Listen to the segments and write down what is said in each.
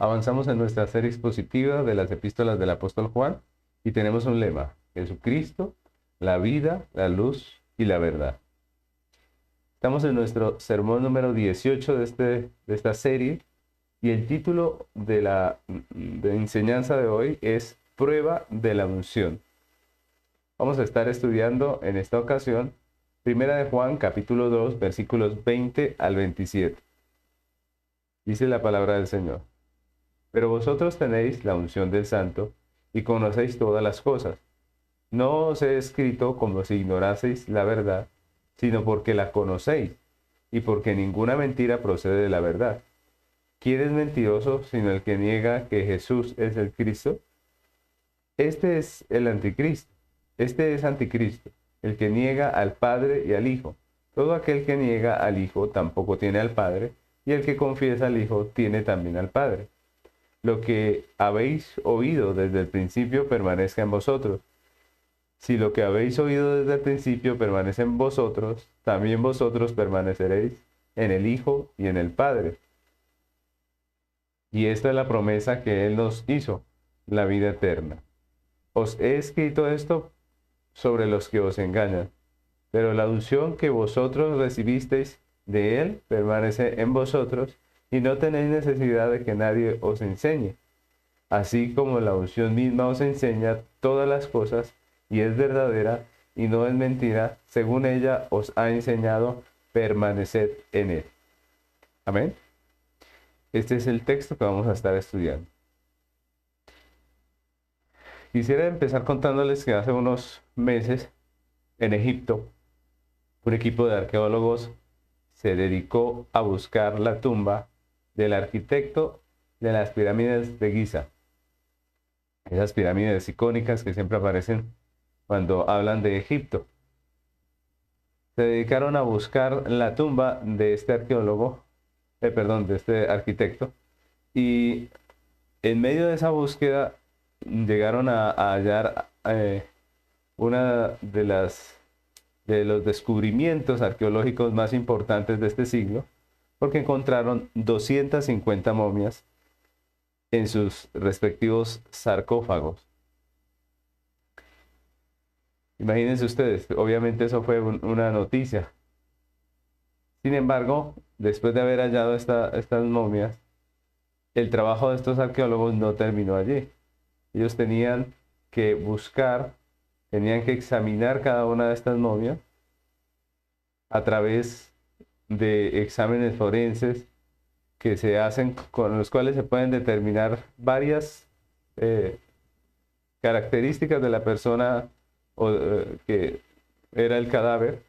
Avanzamos en nuestra serie expositiva de las epístolas del apóstol Juan y tenemos un lema, Jesucristo, la vida, la luz y la verdad. Estamos en nuestro sermón número 18 de, este, de esta serie y el título de la enseñanza de hoy es Prueba de la unción. Vamos a estar estudiando en esta ocasión Primera de Juan capítulo 2 versículos 20 al 27. Dice la palabra del Señor. Pero vosotros tenéis la unción del Santo y conocéis todas las cosas. No os he escrito como si ignoraseis la verdad, sino porque la conocéis y porque ninguna mentira procede de la verdad. ¿Quién es mentiroso sino el que niega que Jesús es el Cristo? Este es el anticristo. Este es anticristo, el que niega al Padre y al Hijo. Todo aquel que niega al Hijo tampoco tiene al Padre, y el que confiesa al Hijo tiene también al Padre lo que habéis oído desde el principio permanezca en vosotros. Si lo que habéis oído desde el principio permanece en vosotros, también vosotros permaneceréis en el Hijo y en el Padre. Y esta es la promesa que Él nos hizo, la vida eterna. Os he escrito esto sobre los que os engañan, pero la unción que vosotros recibisteis de Él permanece en vosotros y no tenéis necesidad de que nadie os enseñe. Así como la unción misma os enseña todas las cosas y es verdadera y no es mentira, según ella os ha enseñado, permaneced en él. Amén. Este es el texto que vamos a estar estudiando. Quisiera empezar contándoles que hace unos meses en Egipto, un equipo de arqueólogos se dedicó a buscar la tumba del arquitecto de las pirámides de Giza. Esas pirámides icónicas que siempre aparecen cuando hablan de Egipto. Se dedicaron a buscar la tumba de este arqueólogo, eh, perdón, de este arquitecto, y en medio de esa búsqueda llegaron a, hallar eh, una de las de los descubrimientos arqueológicos más importantes de este siglo, porque encontraron 250 momias en sus respectivos sarcófagos. Imagínense ustedes, obviamente eso fue una noticia. Sin embargo, después de haber hallado estas momias, el trabajo de estos arqueólogos no terminó allí. Ellos tenían que buscar, tenían que examinar cada una de estas momias a través de exámenes forenses que se hacen con los cuales se pueden determinar varias eh, características de la persona o, eh, que era el cadáver.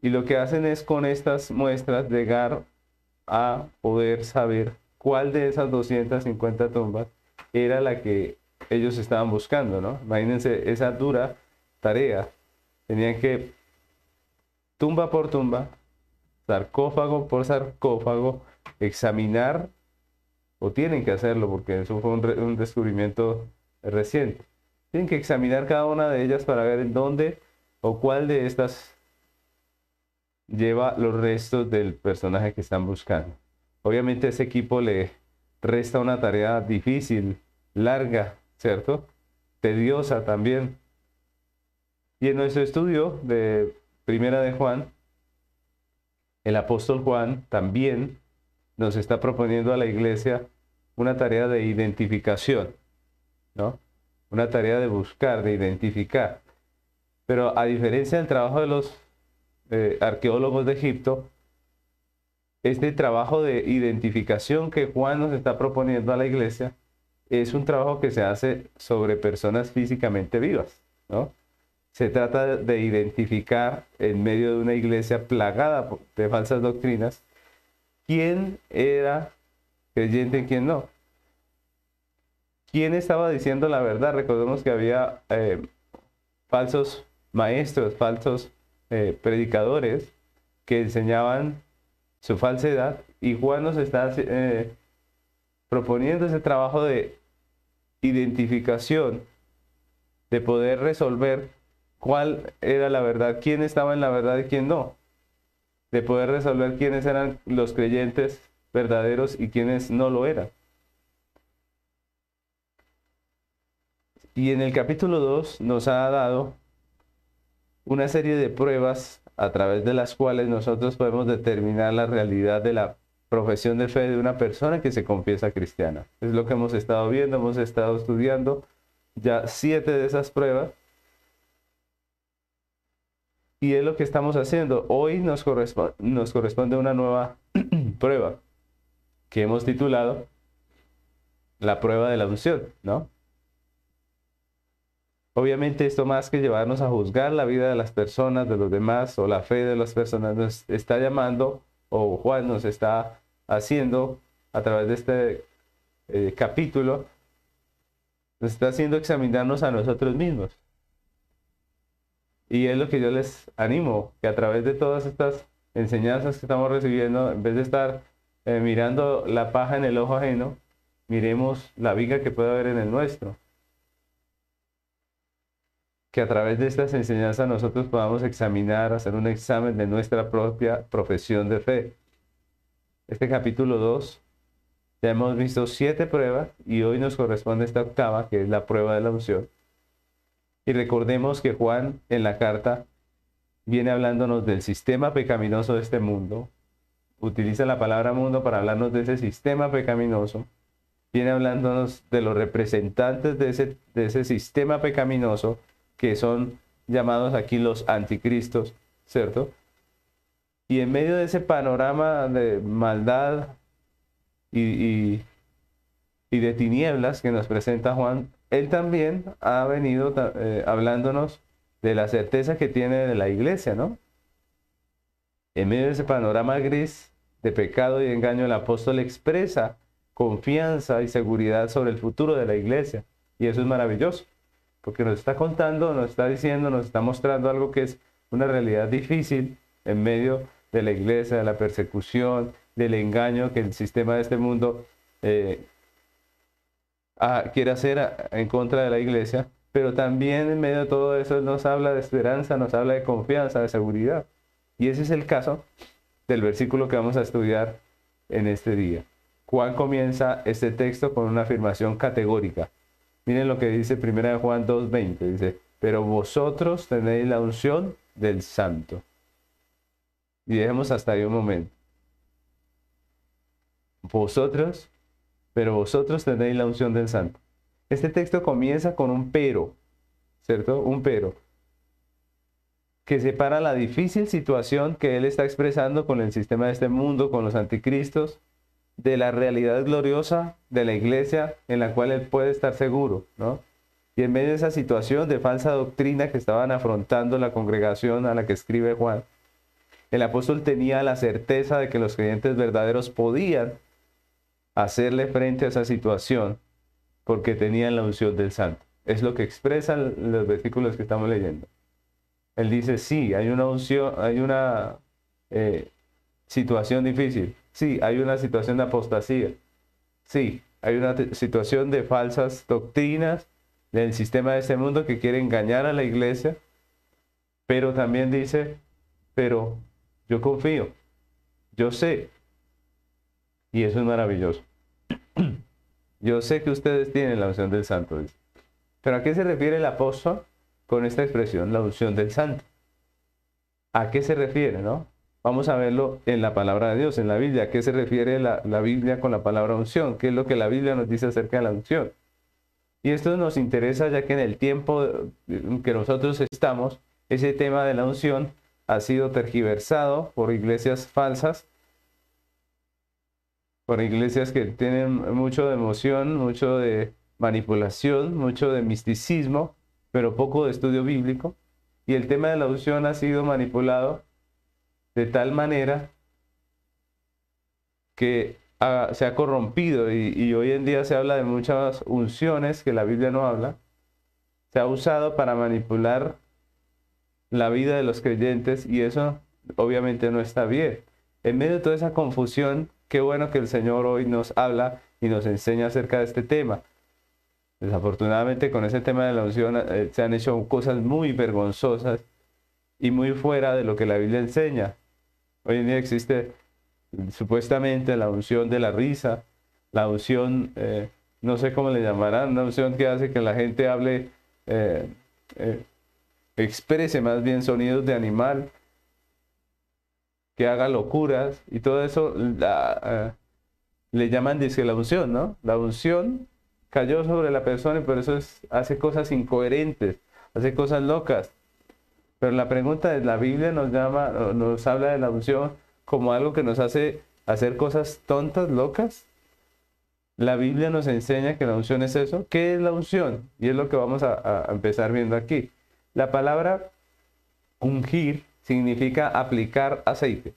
Y lo que hacen es con estas muestras llegar a poder saber cuál de esas 250 tumbas era la que ellos estaban buscando, ¿no? Imagínense esa dura tarea. Tenían que, tumba por tumba, sarcófago por sarcófago, examinar, o tienen que hacerlo porque eso fue un, descubrimiento reciente. Tienen que examinar cada una de ellas para ver en dónde o cuál de estas lleva los restos del personaje que están buscando. Obviamente ese equipo le resta una tarea difícil, larga, ¿cierto? Tediosa también. Y en nuestro estudio de Primera de Juan, el apóstol Juan también nos está proponiendo a la iglesia una tarea de identificación, ¿no? Una tarea de buscar, de identificar. Pero a diferencia del trabajo de los eh, arqueólogos de Egipto, este trabajo de identificación que Juan nos está proponiendo a la iglesia es un trabajo que se hace sobre personas físicamente vivas, ¿no? Se trata de identificar en medio de una iglesia plagada de falsas doctrinas quién era creyente y quién no. ¿Quién estaba diciendo la verdad? Recordemos que había eh, falsos maestros, falsos eh, predicadores que enseñaban su falsedad y Juan nos está eh, proponiendo ese trabajo de identificación, de poder resolver cuál era la verdad, quién estaba en la verdad y quién no, de poder resolver quiénes eran los creyentes verdaderos y quiénes no lo eran. Y en el capítulo 2 nos ha dado una serie de pruebas a través de las cuales nosotros podemos determinar la realidad de la profesión de fe de una persona que se confiesa cristiana. Es lo que hemos estado viendo, hemos estado estudiando ya siete de esas pruebas y es lo que estamos haciendo. Hoy nos, corresponde, una nueva prueba que hemos titulado la prueba de la unción, ¿no? Obviamente esto más que llevarnos a juzgar la vida de las personas, de los demás o la fe de las personas, nos está llamando o Juan nos está haciendo a través de este eh, capítulo, nos está haciendo examinarnos a nosotros mismos. Y es lo que yo les animo, que a través de todas estas enseñanzas que estamos recibiendo, en vez de estar eh, mirando la paja en el ojo ajeno, miremos la viga que puede haber en el nuestro que a través de estas enseñanzas nosotros podamos examinar, hacer un examen de nuestra propia profesión de fe. Este capítulo 2, ya hemos visto siete pruebas y hoy nos corresponde esta octava, que es la prueba de la unción. Y recordemos que Juan en la carta viene hablándonos del sistema pecaminoso de este mundo. Utiliza la palabra mundo para hablarnos de ese sistema pecaminoso. Viene hablándonos de los representantes de ese, de ese sistema pecaminoso que son llamados aquí los anticristos, ¿cierto? Y en medio de ese panorama de maldad y, y, de tinieblas que nos presenta Juan, él también ha venido eh, hablándonos de la certeza que tiene de la iglesia, ¿no? En medio de ese panorama gris de pecado y engaño, el apóstol expresa confianza y seguridad sobre el futuro de la iglesia. Y eso es maravilloso porque nos está contando, nos está diciendo, nos está mostrando algo que es una realidad difícil en medio de la iglesia, de la persecución, del engaño que el sistema de este mundo eh, quiere hacer en contra de la iglesia, pero también en medio de todo eso nos habla de esperanza, nos habla de confianza, de seguridad. Y ese es el caso del versículo que vamos a estudiar en este día. Juan comienza este texto con una afirmación categórica. Miren lo que dice 1 Juan 2.20. Dice, pero vosotros tenéis la unción del santo. Y dejemos hasta ahí un momento. Vosotros, pero vosotros tenéis la unción del santo. Este texto comienza con un pero, ¿cierto? Un pero que separa la difícil situación que él está expresando con el sistema de este mundo, con los anticristos, de la realidad gloriosa de la iglesia en la cual él puede estar seguro, ¿no? Y en medio de esa situación de falsa doctrina que estaban afrontando la congregación a la que escribe Juan, el apóstol tenía la certeza de que los creyentes verdaderos podían hacerle frente a esa situación porque tenían la unción del santo. Es lo que expresan los versículos que estamos leyendo. Él dice, sí, hay una unción, hay una eh, situación difícil, Sí, hay una situación de apostasía. Sí, hay una situación de falsas doctrinas del sistema de este mundo que quiere engañar a la iglesia. Pero también dice, pero yo confío, yo sé. Y eso es maravilloso. Yo sé que ustedes tienen la unción del santo. Pero ¿a qué se refiere el apóstol con esta expresión, la unción del santo? ¿A qué se refiere, no? Vamos a verlo en la palabra de Dios, en la Biblia. ¿A qué se refiere la, Biblia con la palabra unción? ¿Qué es lo que la Biblia nos dice acerca de la unción? Y esto nos interesa ya que en el tiempo que nosotros estamos, ese tema de la unción ha sido tergiversado por iglesias falsas, por iglesias que tienen mucho de emoción, mucho de manipulación, mucho de misticismo, pero poco de estudio bíblico. Y el tema de la unción ha sido manipulado de tal manera que se ha corrompido y, hoy en día se habla de muchas unciones que la Biblia no habla. Se ha usado para manipular la vida de los creyentes y eso obviamente no está bien. En medio de toda esa confusión, qué bueno que el Señor hoy nos habla y nos enseña acerca de este tema. Desafortunadamente con ese tema de la unción eh, se han hecho cosas muy vergonzosas y muy fuera de lo que la Biblia enseña. Hoy en día existe supuestamente la unción de la risa, la unción eh, no sé cómo le llamarán, una unción que hace que la gente hable, eh, exprese más bien sonidos de animal, que haga locuras y todo eso eh, le llaman dice la unción, ¿no? La unción cayó sobre la persona y por eso hace cosas incoherentes, hace cosas locas. Pero la pregunta es, ¿la Biblia nos llama, nos habla de la unción como algo que nos hace hacer cosas tontas, locas? La Biblia nos enseña que la unción es eso. ¿Qué es la unción? Y es lo que vamos a, empezar viendo aquí. La palabra ungir significa aplicar aceite.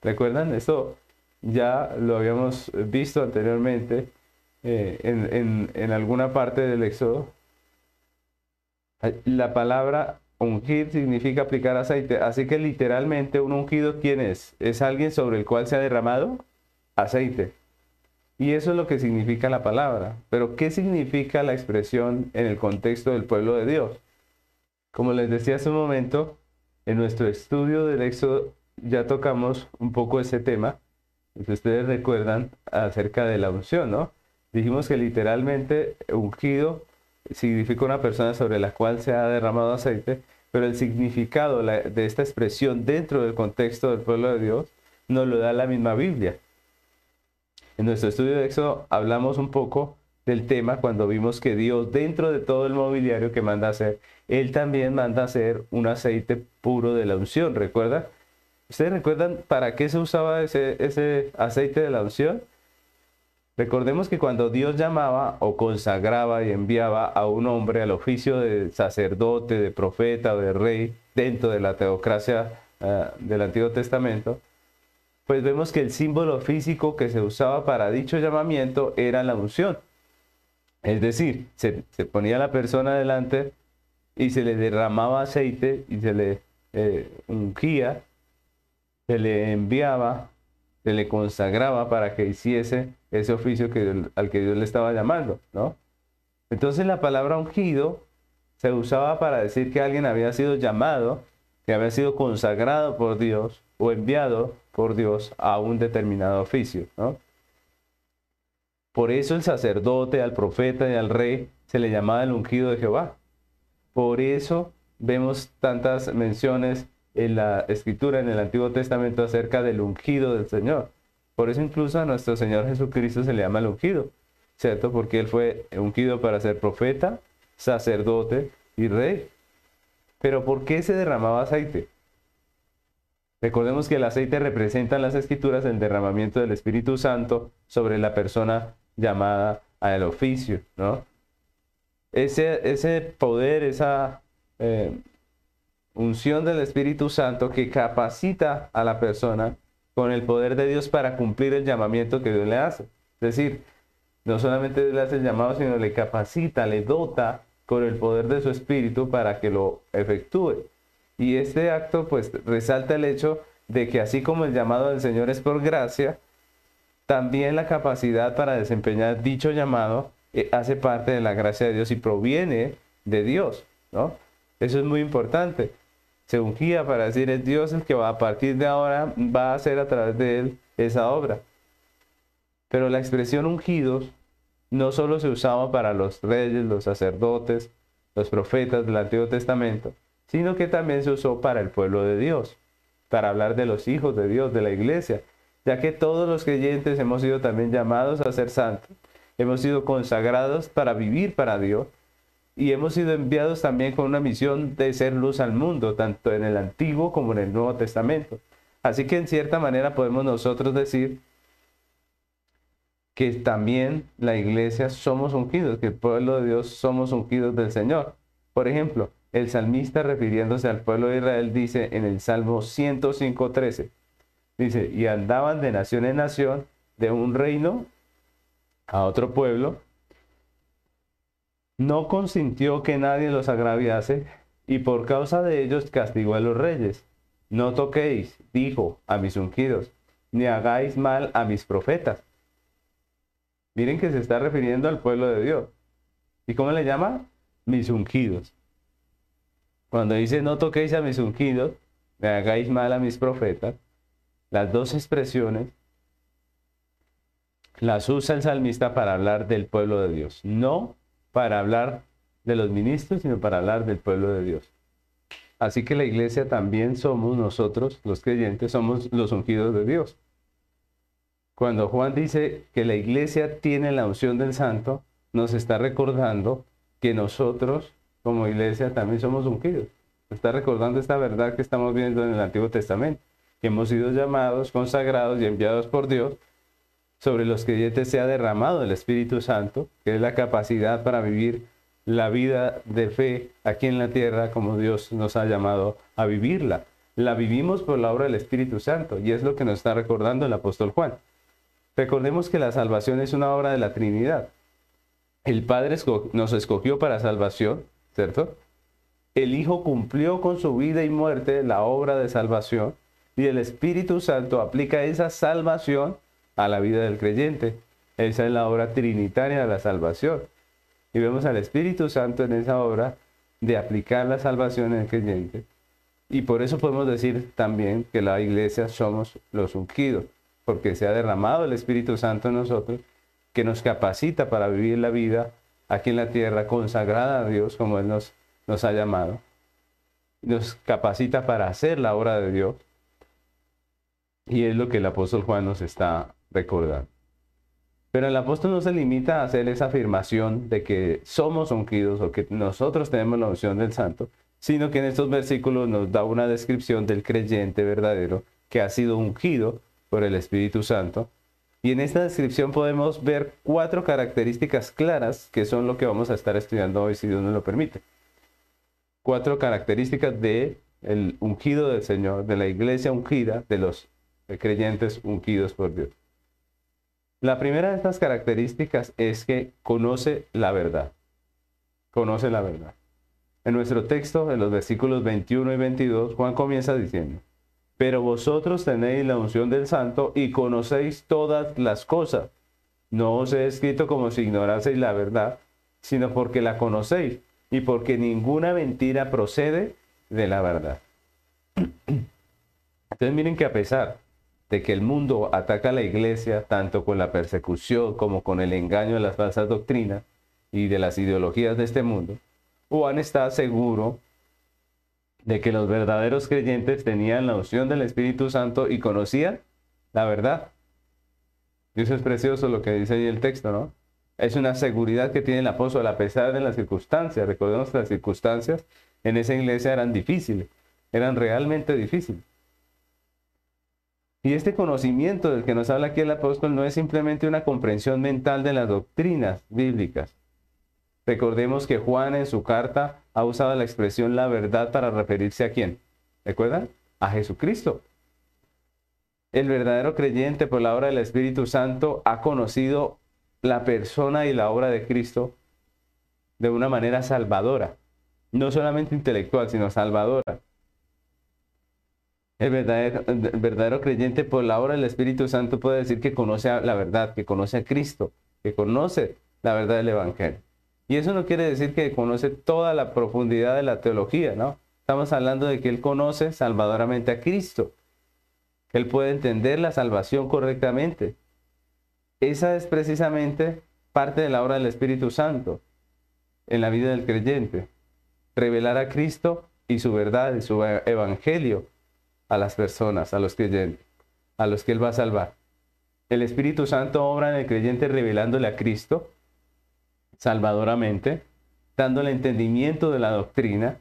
¿Recuerdan? Eso ya lo habíamos visto anteriormente eh, en, en, alguna parte del Éxodo. La palabra ungir significa aplicar aceite. Así que literalmente un ungido, ¿quién es? Es alguien sobre el cual se ha derramado aceite. Y eso es lo que significa la palabra. Pero ¿qué significa la expresión en el contexto del pueblo de Dios? Como les decía hace un momento, en nuestro estudio del Éxodo ya tocamos un poco ese tema. Si ustedes recuerdan acerca de la unción, ¿no? Dijimos que literalmente ungido significa una persona sobre la cual se ha derramado aceite, pero el significado de esta expresión dentro del contexto del pueblo de Dios nos lo da la misma Biblia. En nuestro estudio de Éxodo hablamos un poco del tema cuando vimos que Dios dentro de todo el mobiliario que manda hacer, Él también manda hacer un aceite puro de la unción, ¿recuerda? ¿Ustedes recuerdan para qué se usaba ese, ese aceite de la unción? Recordemos que cuando Dios llamaba o consagraba y enviaba a un hombre al oficio de sacerdote, de profeta o de rey dentro de la teocracia uh, del Antiguo Testamento, pues vemos que el símbolo físico que se usaba para dicho llamamiento era la unción. Es decir, se, ponía la persona delante y se le derramaba aceite y se le eh, ungía, se le enviaba, se le consagraba para que hiciese ese oficio que, al que Dios le estaba llamando, ¿no? Entonces la palabra ungido se usaba para decir que alguien había sido llamado, que había sido consagrado por Dios o enviado por Dios a un determinado oficio. Por eso el sacerdote, al profeta y al rey se le llamaba el ungido de Jehová. Por eso vemos tantas menciones en la escritura, en el Antiguo Testamento, acerca del ungido del Señor. Por eso incluso a nuestro Señor Jesucristo se le llama el ungido, ¿cierto? Porque Él fue ungido para ser profeta, sacerdote y rey. Pero ¿por qué se derramaba aceite? Recordemos que el aceite representa en las escrituras el derramamiento del Espíritu Santo sobre la persona llamada al oficio, ¿no? Ese, ese poder, esa eh, unción del Espíritu Santo que capacita a la persona con el poder de Dios para cumplir el llamamiento que Dios le hace. Es decir, no solamente le hace el llamado, sino le capacita, le dota con el poder de su Espíritu para que lo efectúe. Y este acto pues resalta el hecho de que así como el llamado del Señor es por gracia, también la capacidad para desempeñar dicho llamado eh, hace parte de la gracia de Dios y proviene de Dios, ¿no? Eso es muy importante. Se ungía para decir es Dios el que va a partir de ahora va a hacer a través de él esa obra. Pero la expresión ungidos no solo se usaba para los reyes, los sacerdotes, los profetas del Antiguo Testamento, sino que también se usó para el pueblo de Dios, para hablar de los hijos de Dios, de la iglesia, ya que todos los creyentes hemos sido también llamados a ser santos, hemos sido consagrados para vivir para Dios y hemos sido enviados también con una misión de ser luz al mundo, tanto en el Antiguo como en el Nuevo Testamento. Así que en cierta manera podemos nosotros decir que también la iglesia somos ungidos, que el pueblo de Dios somos ungidos del Señor. Por ejemplo, el salmista refiriéndose al pueblo de Israel dice en el Salmo 105.13, dice, y andaban de nación en nación, de un reino a otro pueblo, no consintió que nadie los agraviase, y por causa de ellos castigó a los reyes. No toquéis, dijo, a mis ungidos, ni hagáis mal a mis profetas. Miren que se está refiriendo al pueblo de Dios. ¿Y cómo le llama? Mis ungidos. Cuando dice no toquéis a mis ungidos, me hagáis mal a mis profetas, las dos expresiones las usa el salmista para hablar del pueblo de Dios, no para hablar de los ministros, sino para hablar del pueblo de Dios. Así que la iglesia también somos nosotros, los creyentes, somos los ungidos de Dios. Cuando Juan dice que la iglesia tiene la unción del santo, nos está recordando que nosotros como iglesia también somos ungidos. Está recordando esta verdad que estamos viendo en el Antiguo Testamento, que hemos sido llamados, consagrados y enviados por Dios, sobre los creyentes se ha derramado el Espíritu Santo, que es la capacidad para vivir la vida de fe aquí en la tierra como Dios nos ha llamado a vivirla. La vivimos por la obra del Espíritu Santo y es lo que nos está recordando el apóstol Juan. Recordemos que la salvación es una obra de la Trinidad. El Padre nos escogió para salvación, ¿cierto? El Hijo cumplió con su vida y muerte la obra de salvación y el Espíritu Santo aplica esa salvación a la vida del creyente. Esa es la obra trinitaria de la salvación. Y vemos al Espíritu Santo en esa obra de aplicar la salvación en el creyente. Y por eso podemos decir también que la iglesia somos los ungidos porque se ha derramado el Espíritu Santo en nosotros, que nos capacita para vivir la vida aquí en la tierra consagrada a Dios, como Él nos, nos ha llamado. Nos capacita para hacer la obra de Dios. Y es lo que el apóstol Juan nos está recordando. Pero el apóstol no se limita a hacer esa afirmación de que somos ungidos o que nosotros tenemos la unción del santo, sino que en estos versículos nos da una descripción del creyente verdadero que ha sido ungido por el Espíritu Santo. Y en esta descripción podemos ver cuatro características claras que son lo que vamos a estar estudiando hoy, si Dios nos lo permite. Cuatro características de el ungido del Señor, de la iglesia ungida, de los creyentes ungidos por Dios. La primera de estas características es que conoce la verdad. Conoce la verdad. En nuestro texto, en los versículos 21 y 22, Juan comienza diciendo, pero vosotros tenéis la unción del santo y conocéis todas las cosas. No os he escrito como si ignoraseis la verdad, sino porque la conocéis y porque ninguna mentira procede de la verdad. Entonces miren que a pesar de que el mundo ataca a la iglesia tanto con la persecución como con el engaño de las falsas doctrinas y de las ideologías de este mundo, Juan está seguro de que los verdaderos creyentes tenían la unción del Espíritu Santo y conocían la verdad. Y eso es precioso lo que dice ahí el texto, ¿no? Es una seguridad que tiene el apóstol a pesar de las circunstancias. Recordemos que las circunstancias en esa iglesia eran difíciles, eran realmente difíciles. Y este conocimiento del que nos habla aquí el apóstol no es simplemente una comprensión mental de las doctrinas bíblicas, Recordemos que Juan en su carta ha usado la expresión la verdad para referirse a quién. ¿Recuerdan? A Jesucristo. El verdadero creyente por la obra del Espíritu Santo ha conocido la persona y la obra de Cristo de una manera salvadora. No solamente intelectual, sino salvadora. El verdadero, creyente por la obra del Espíritu Santo puede decir que conoce la verdad, que conoce a Cristo, que conoce la verdad del Evangelio. Y eso no quiere decir que conoce toda la profundidad de la teología, ¿no? Estamos hablando de que él conoce salvadoramente a Cristo. Él puede entender la salvación correctamente. Esa es precisamente parte de la obra del Espíritu Santo en la vida del creyente. Revelar a Cristo y su verdad y su evangelio a las personas, a los creyentes, a los que Él va a salvar. El Espíritu Santo obra en el creyente revelándole a Cristo salvadoramente, dándole entendimiento de la doctrina,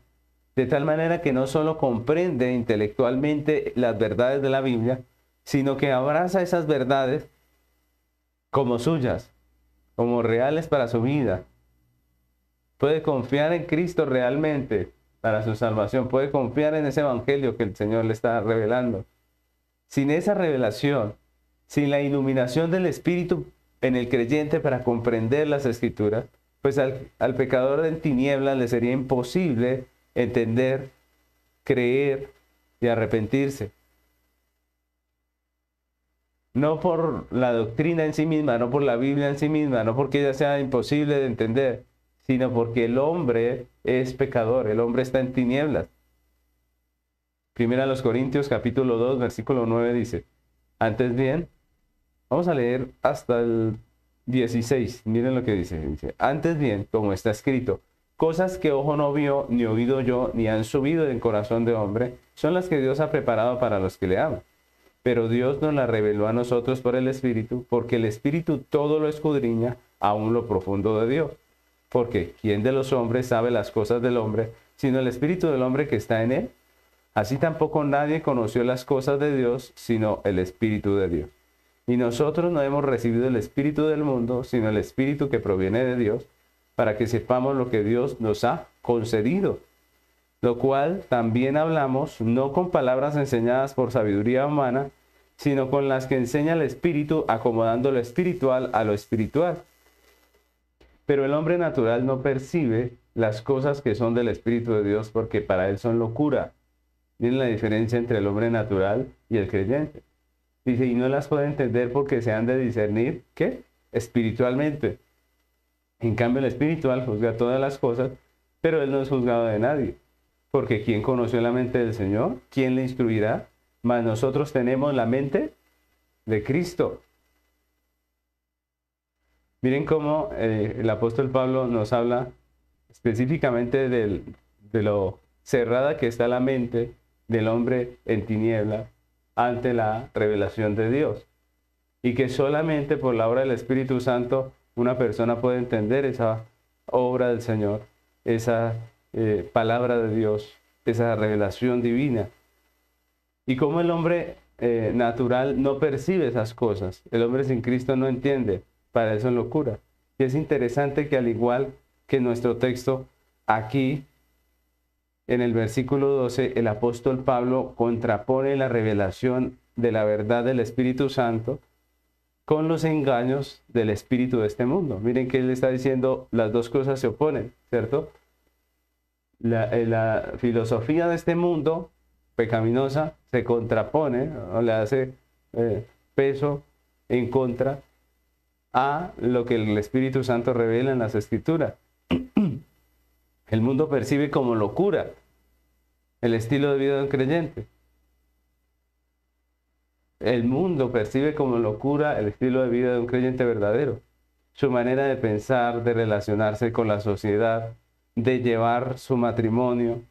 de tal manera que no solo comprende intelectualmente las verdades de la Biblia, sino que abraza esas verdades como suyas, como reales para su vida. Puede confiar en Cristo realmente para su salvación, puede confiar en ese evangelio que el Señor le está revelando. Sin esa revelación, sin la iluminación del Espíritu en el creyente para comprender las escrituras, pues al, pecador en tinieblas le sería imposible entender, creer y arrepentirse. No por la doctrina en sí misma, no por la Biblia en sí misma, no porque ella sea imposible de entender, sino porque el hombre es pecador, el hombre está en tinieblas. Primera a los Corintios capítulo 2, versículo 9 dice, antes bien, Vamos a leer hasta el 16. Miren lo que dice. Dice, antes bien, como está escrito, cosas que ojo no vio, ni oído yo, ni han subido en corazón de hombre, son las que Dios ha preparado para los que le aman. Pero Dios nos las reveló a nosotros por el Espíritu, porque el Espíritu todo lo escudriña, aún lo profundo de Dios. Porque ¿quién de los hombres sabe las cosas del hombre, sino el Espíritu del hombre que está en él? Así tampoco nadie conoció las cosas de Dios, sino el Espíritu de Dios. Y nosotros no hemos recibido el Espíritu del mundo, sino el Espíritu que proviene de Dios, para que sepamos lo que Dios nos ha concedido. Lo cual también hablamos no con palabras enseñadas por sabiduría humana, sino con las que enseña el Espíritu, acomodando lo espiritual a lo espiritual. Pero el hombre natural no percibe las cosas que son del Espíritu de Dios porque para él son locura. Miren la diferencia entre el hombre natural y el creyente. Dice, y no las puede entender porque se han de discernir, ¿qué? Espiritualmente. En cambio, el espiritual juzga todas las cosas, pero él no es juzgado de nadie. Porque ¿quién conoció la mente del Señor? ¿Quién le instruirá? Mas nosotros tenemos la mente de Cristo. Miren cómo eh, el apóstol Pablo nos habla específicamente de lo cerrada que está la mente del hombre en tiniebla ante la revelación de Dios. Y que solamente por la obra del Espíritu Santo una persona puede entender esa obra del Señor, esa eh, palabra de Dios, esa revelación divina. Y como el hombre eh, natural no percibe esas cosas, el hombre sin Cristo no entiende, para eso es locura. Y es interesante que al igual que nuestro texto, aquí en el versículo 12, el apóstol Pablo contrapone la revelación de la verdad del Espíritu Santo con los engaños del espíritu de este mundo. Miren que él está diciendo, las dos cosas se oponen, ¿cierto? La, eh, filosofía de este mundo pecaminosa se contrapone o le hace eh, peso en contra a lo que el Espíritu Santo revela en las Escrituras. El mundo percibe como locura el estilo de vida de un creyente. El mundo percibe como locura el estilo de vida de un creyente verdadero. Su manera de pensar, de relacionarse con la sociedad, de llevar su matrimonio,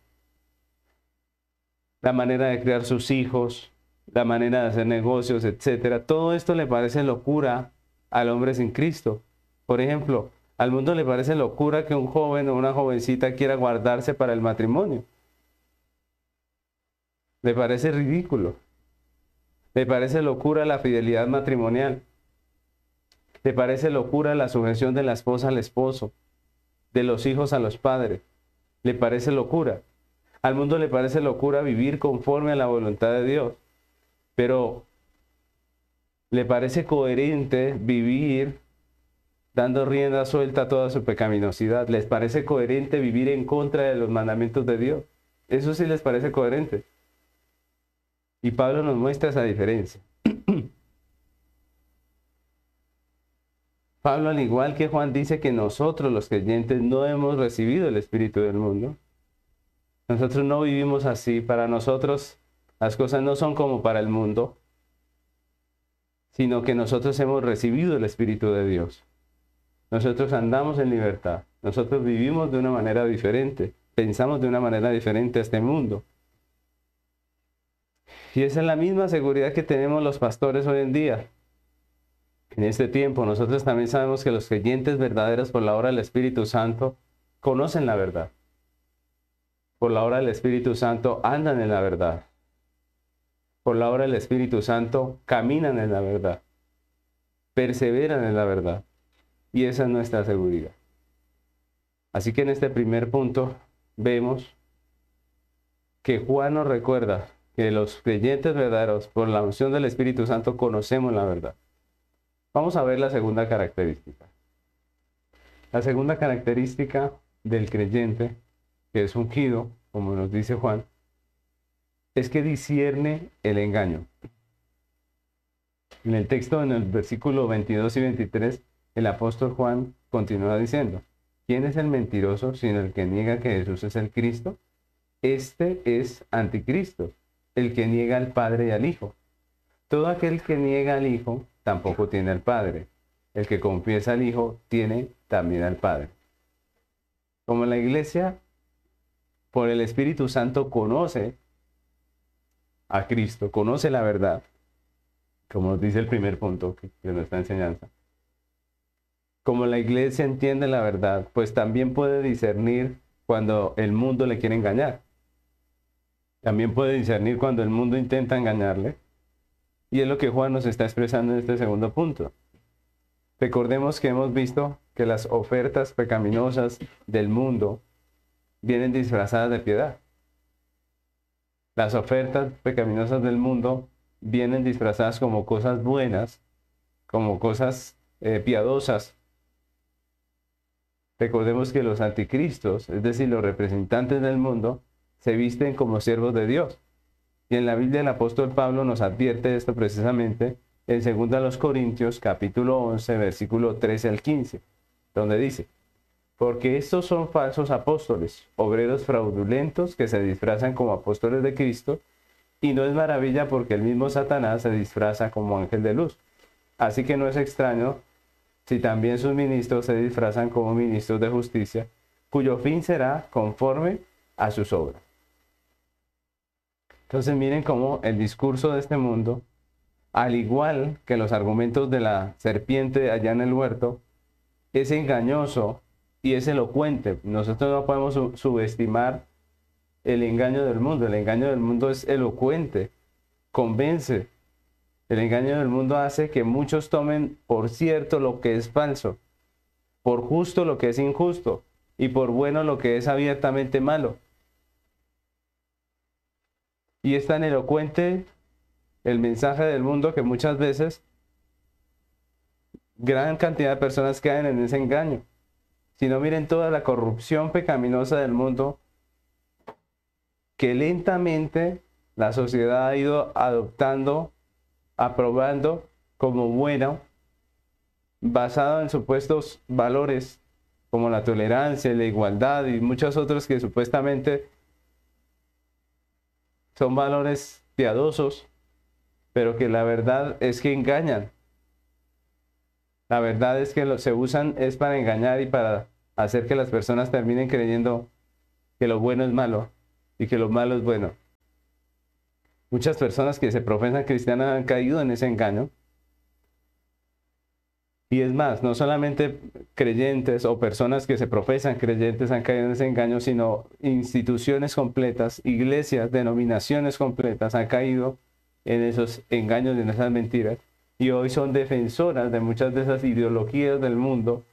la manera de criar sus hijos, la manera de hacer negocios, etc. Todo esto le parece locura al hombre sin Cristo. Por ejemplo, al mundo le parece locura que un joven o una jovencita quiera guardarse para el matrimonio. Le parece ridículo. Le parece locura la fidelidad matrimonial. Le parece locura la sujeción de la esposa al esposo, de los hijos a los padres. Le parece locura. Al mundo le parece locura vivir conforme a la voluntad de Dios. Pero le parece coherente vivir dando rienda suelta a toda su pecaminosidad. ¿Les parece coherente vivir en contra de los mandamientos de Dios? Eso sí les parece coherente. Y Pablo nos muestra esa diferencia. Pablo, al igual que Juan, dice que nosotros los creyentes no hemos recibido el Espíritu del mundo. Nosotros no vivimos así. Para nosotros las cosas no son como para el mundo, sino que nosotros hemos recibido el Espíritu de Dios. Nosotros andamos en libertad. Nosotros vivimos de una manera diferente. Pensamos de una manera diferente a este mundo. Y esa es la misma seguridad que tenemos los pastores hoy en día. En este tiempo nosotros también sabemos que los creyentes verdaderos por la obra del Espíritu Santo conocen la verdad. Por la obra del Espíritu Santo andan en la verdad. Por la obra del Espíritu Santo caminan en la verdad. Perseveran en la verdad. Y esa es nuestra seguridad. Así que en este primer punto vemos que Juan nos recuerda que los creyentes verdaderos, por la unción del Espíritu Santo, conocemos la verdad. Vamos a ver la segunda característica. La segunda característica del creyente, que es ungido, como nos dice Juan, es que discierne el engaño. En el texto, en el versículo 22 y 23, el apóstol Juan continúa diciendo, ¿quién es el mentiroso sino el que niega que Jesús es el Cristo? Este es anticristo, el que niega al Padre y al Hijo. Todo aquel que niega al Hijo tampoco tiene al Padre. El que confiesa al Hijo tiene también al Padre. Como la iglesia, por el Espíritu Santo, conoce a Cristo, conoce la verdad, como nos dice el primer punto de nuestra enseñanza. Como la iglesia entiende la verdad, pues también puede discernir cuando el mundo le quiere engañar. También puede discernir cuando el mundo intenta engañarle. Y es lo que Juan nos está expresando en este segundo punto. Recordemos que hemos visto que las ofertas pecaminosas del mundo vienen disfrazadas de piedad. Las ofertas pecaminosas del mundo vienen disfrazadas como cosas buenas, como cosas eh, piadosas. Recordemos que los anticristos, es decir, los representantes del mundo, se visten como siervos de Dios. Y en la Biblia el apóstol Pablo nos advierte esto precisamente en 2 Corintios capítulo 11 versículo 13 al 15, donde dice, porque estos son falsos apóstoles, obreros fraudulentos que se disfrazan como apóstoles de Cristo, y no es maravilla porque el mismo Satanás se disfraza como ángel de luz. Así que no es extraño si también sus ministros se disfrazan como ministros de justicia, cuyo fin será conforme a sus obras. Entonces miren cómo el discurso de este mundo, al igual que los argumentos de la serpiente allá en el huerto, es engañoso y es elocuente. Nosotros no podemos subestimar el engaño del mundo. El engaño del mundo es elocuente, convence. El engaño del mundo hace que muchos tomen por cierto lo que es falso, por justo lo que es injusto y por bueno lo que es abiertamente malo. Y es tan elocuente el mensaje del mundo que muchas veces gran cantidad de personas caen en ese engaño. Si no miren toda la corrupción pecaminosa del mundo que lentamente la sociedad ha ido adoptando, aprobando como bueno, basado en supuestos valores como la tolerancia, la igualdad y muchos otros que supuestamente son valores piadosos, pero que la verdad es que engañan. La verdad es que se usan es para engañar y para hacer que las personas terminen creyendo que lo bueno es malo y que lo malo es bueno. Muchas personas que se profesan cristianas han caído en ese engaño. Y es más, no solamente creyentes o personas que se profesan creyentes han caído en ese engaño, sino instituciones completas, iglesias, denominaciones completas han caído en esos engaños en esas mentiras. Y hoy son defensoras de muchas de esas ideologías del mundo.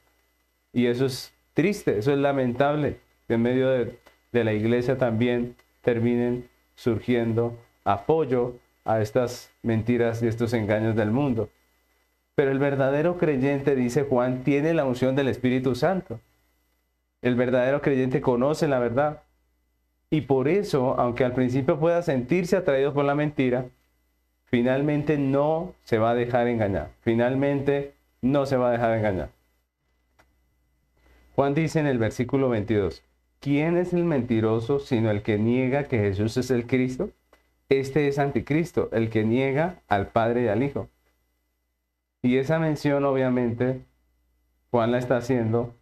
Y eso es triste, eso es lamentable. En medio de de la iglesia también terminen surgiendo apoyo a estas mentiras y estos engaños del mundo. Pero el verdadero creyente, dice Juan, tiene la unción del Espíritu Santo. El verdadero creyente conoce la verdad. Y por eso, aunque al principio pueda sentirse atraído por la mentira, finalmente no se va a dejar engañar. Finalmente no se va a dejar engañar. Juan dice en el versículo 22, ¿Quién es el mentiroso sino el que niega que Jesús es el Cristo? Este es anticristo, el que niega al Padre y al Hijo. Y esa mención obviamente Juan la está haciendo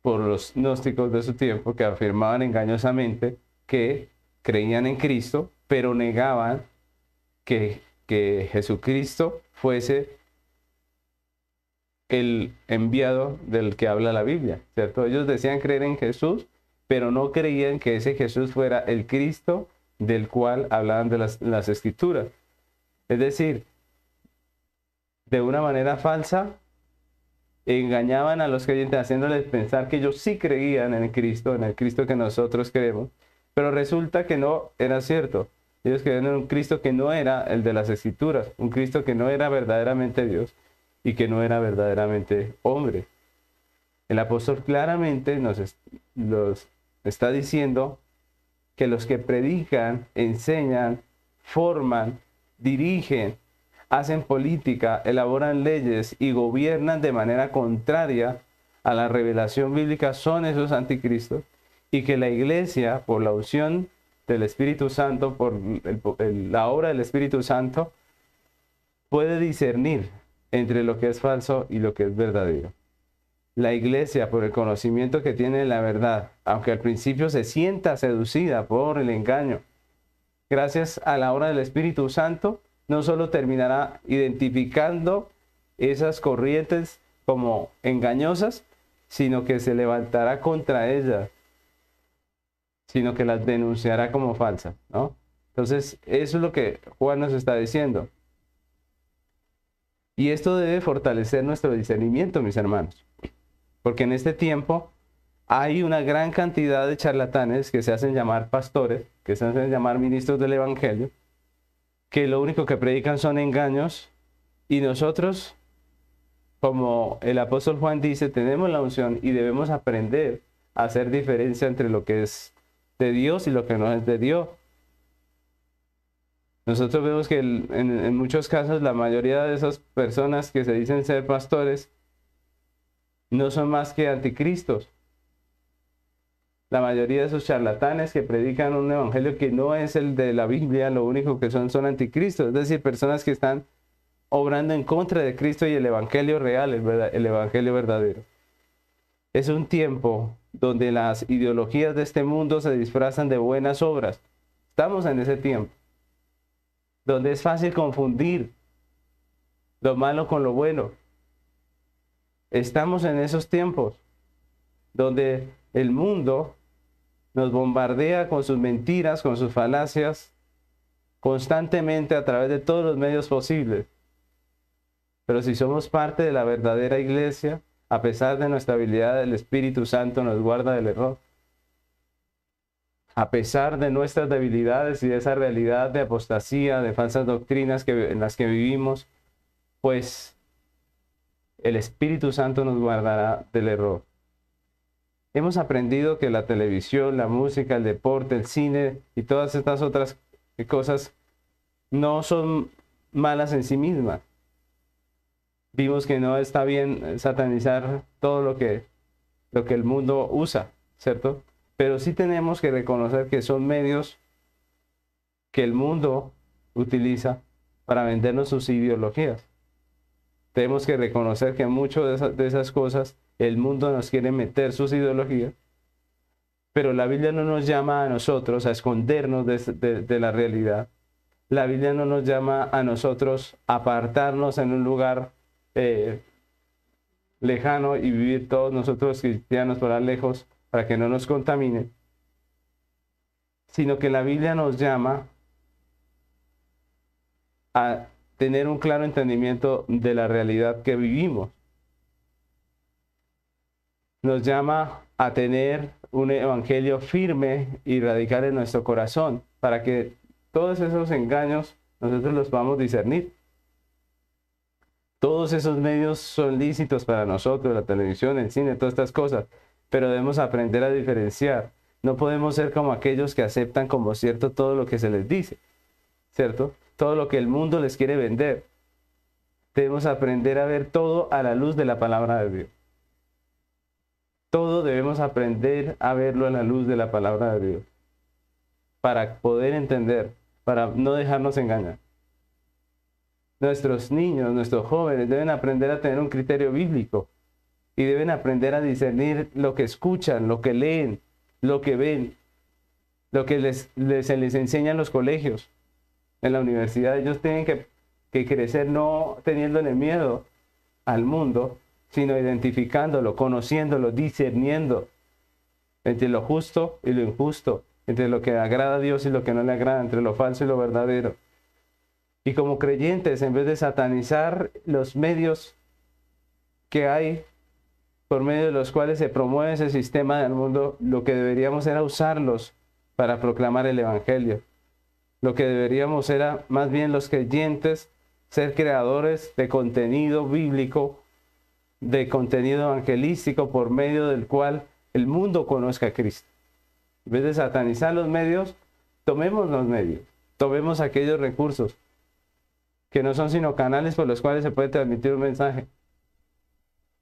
por los gnósticos de su tiempo que afirmaban engañosamente que creían en Cristo, pero negaban que, que Jesucristo fuese el enviado del que habla la Biblia, ¿cierto? Ellos decían creer en Jesús, pero no creían que ese Jesús fuera el Cristo del cual hablaban de las, las escrituras. Es decir, de una manera falsa, engañaban a los creyentes haciéndoles pensar que ellos sí creían en el Cristo, en el Cristo que nosotros creemos, pero resulta que no era cierto. Ellos creían en un Cristo que no era el de las escrituras, un Cristo que no era verdaderamente Dios, y que no era verdaderamente hombre. El apóstol claramente nos está diciendo que los que predican, enseñan, forman, dirigen, hacen política, elaboran leyes y gobiernan de manera contraria a la revelación bíblica son esos anticristos y que la iglesia, por la unción del Espíritu Santo, por la obra del Espíritu Santo, puede discernir entre lo que es falso y lo que es verdadero. La iglesia, por el conocimiento que tiene de la verdad, aunque al principio se sienta seducida por el engaño, gracias a la obra del Espíritu Santo, no solo terminará identificando esas corrientes como engañosas, sino que se levantará contra ellas, sino que las denunciará como falsas, ¿no? Entonces, eso es lo que Juan nos está diciendo. Y esto debe fortalecer nuestro discernimiento, mis hermanos. Porque en este tiempo hay una gran cantidad de charlatanes que se hacen llamar pastores, que se hacen llamar ministros del Evangelio, que lo único que predican son engaños y nosotros, como el apóstol Juan dice, tenemos la unción y debemos aprender a hacer diferencia entre lo que es de Dios y lo que no es de Dios. Nosotros vemos que en, muchos casos la mayoría de esas personas que se dicen ser pastores no son más que anticristos. La mayoría de esos charlatanes que predican un evangelio que no es el de la Biblia, lo único que son son anticristos, es decir, personas que están obrando en contra de Cristo y el evangelio real, el, el evangelio verdadero. Es un tiempo donde las ideologías de este mundo se disfrazan de buenas obras. Estamos en ese tiempo donde es fácil confundir lo malo con lo bueno. Estamos en esos tiempos donde el mundo nos bombardea con sus mentiras, con sus falacias, constantemente a través de todos los medios posibles. Pero si somos parte de la verdadera iglesia, a pesar de nuestra habilidad, el Espíritu Santo nos guarda del error a pesar de nuestras debilidades y de esa realidad de apostasía, de falsas doctrinas que, en las que vivimos, pues el Espíritu Santo nos guardará del error. Hemos aprendido que la televisión, la música, el deporte, el cine y todas estas otras cosas no son malas en sí mismas. Vimos que no está bien satanizar todo lo que, lo que el mundo usa, ¿cierto? Pero sí tenemos que reconocer que son medios que el mundo utiliza para vendernos sus ideologías. Tenemos que reconocer que muchas de, esas cosas el mundo nos quiere meter sus ideologías, pero la Biblia no nos llama a nosotros a escondernos de, la realidad. La Biblia no nos llama a nosotros a apartarnos en un lugar eh, lejano y vivir todos nosotros cristianos por lejos para que no nos contamine, sino que la Biblia nos llama a tener un claro entendimiento de la realidad que vivimos. Nos llama a tener un evangelio firme y radical en nuestro corazón para que todos esos engaños nosotros los podamos discernir. Todos esos medios son lícitos para nosotros, la televisión, el cine, todas estas cosas pero debemos aprender a diferenciar. No podemos ser como aquellos que aceptan como cierto todo lo que se les dice, ¿cierto? Todo lo que el mundo les quiere vender. Debemos aprender a ver todo a la luz de la palabra de Dios. Todo debemos aprender a verlo a la luz de la palabra de Dios. Para poder entender, para no dejarnos engañar. Nuestros niños, nuestros jóvenes deben aprender a tener un criterio bíblico y deben aprender a discernir lo que escuchan, lo que leen, lo que ven, lo que les, se les enseña en los colegios, en la universidad. Ellos tienen que, que crecer no teniéndole miedo al mundo, sino identificándolo, conociéndolo, discerniendo entre lo justo y lo injusto, entre lo que agrada a Dios y lo que no le agrada, entre lo falso y lo verdadero. Y como creyentes, en vez de satanizar los medios que hay por medio de los cuales se promueve ese sistema del mundo, lo que deberíamos era usarlos para proclamar el Evangelio. Lo que deberíamos era más bien los creyentes ser creadores de contenido bíblico, de contenido evangelístico por medio del cual el mundo conozca a Cristo. En vez de satanizar los medios, tomemos los medios, tomemos aquellos recursos que no son sino canales por los cuales se puede transmitir un mensaje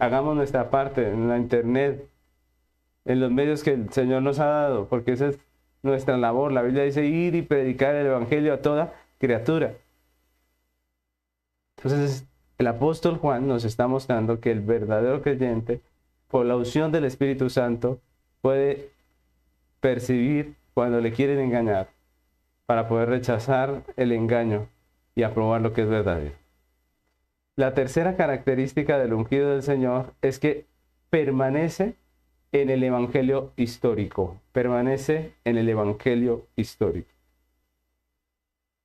hagamos nuestra parte en la internet, en los medios que el Señor nos ha dado, porque esa es nuestra labor. La Biblia dice ir y predicar el Evangelio a toda criatura. Entonces, el apóstol Juan nos está mostrando que el verdadero creyente, por la unción del Espíritu Santo, puede percibir cuando le quieren engañar para poder rechazar el engaño y aprobar lo que es verdadero. La tercera característica del ungido del Señor es que permanece en el Evangelio histórico, permanece en el Evangelio histórico.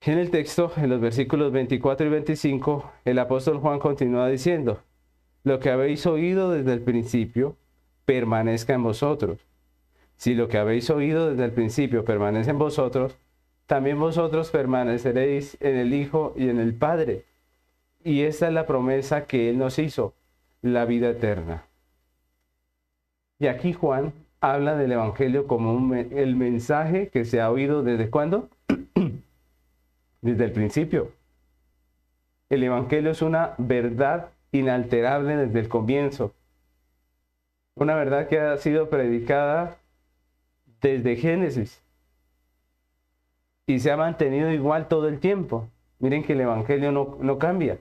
En el texto, en los versículos 24 y 25, el apóstol Juan continúa diciendo, lo que habéis oído desde el principio, permanezca en vosotros. Si lo que habéis oído desde el principio permanece en vosotros, también vosotros permaneceréis en el Hijo y en el Padre. Y esta es la promesa que Él nos hizo, la vida eterna. Y aquí Juan habla del Evangelio como el mensaje que se ha oído desde cuándo? desde el principio. El Evangelio es una verdad inalterable desde el comienzo. Una verdad que ha sido predicada desde Génesis y se ha mantenido igual todo el tiempo. Miren que el Evangelio no, no cambia.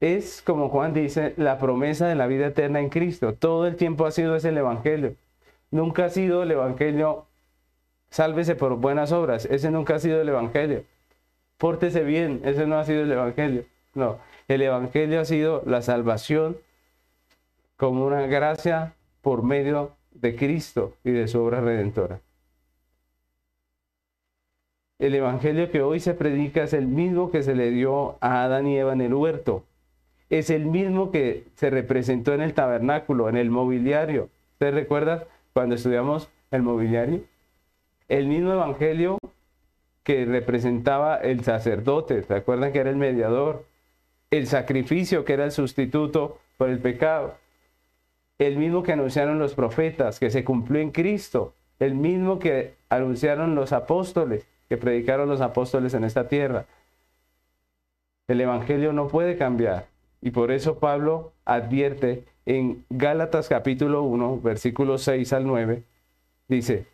Es, como Juan dice, la promesa de la vida eterna en Cristo. Todo el tiempo ha sido ese el Evangelio. Nunca ha sido el Evangelio, sálvese por buenas obras. Ese nunca ha sido el Evangelio. Pórtese bien, ese no ha sido el Evangelio. No, el Evangelio ha sido la salvación como una gracia por medio de Cristo y de su obra redentora. El Evangelio que hoy se predica es el mismo que se le dio a Adán y Eva en el huerto. Es el mismo que se representó en el tabernáculo, en el mobiliario. ¿Usted recuerda cuando estudiamos el mobiliario? El mismo Evangelio que representaba el sacerdote, ¿se acuerdan que era el mediador? El sacrificio que era el sustituto por el pecado. El mismo que anunciaron los profetas, que se cumplió en Cristo. El mismo que anunciaron los apóstoles que predicaron los apóstoles en esta tierra. El Evangelio no puede cambiar. Y por eso Pablo advierte en Gálatas capítulo 1, versículos 6 al 9, dice,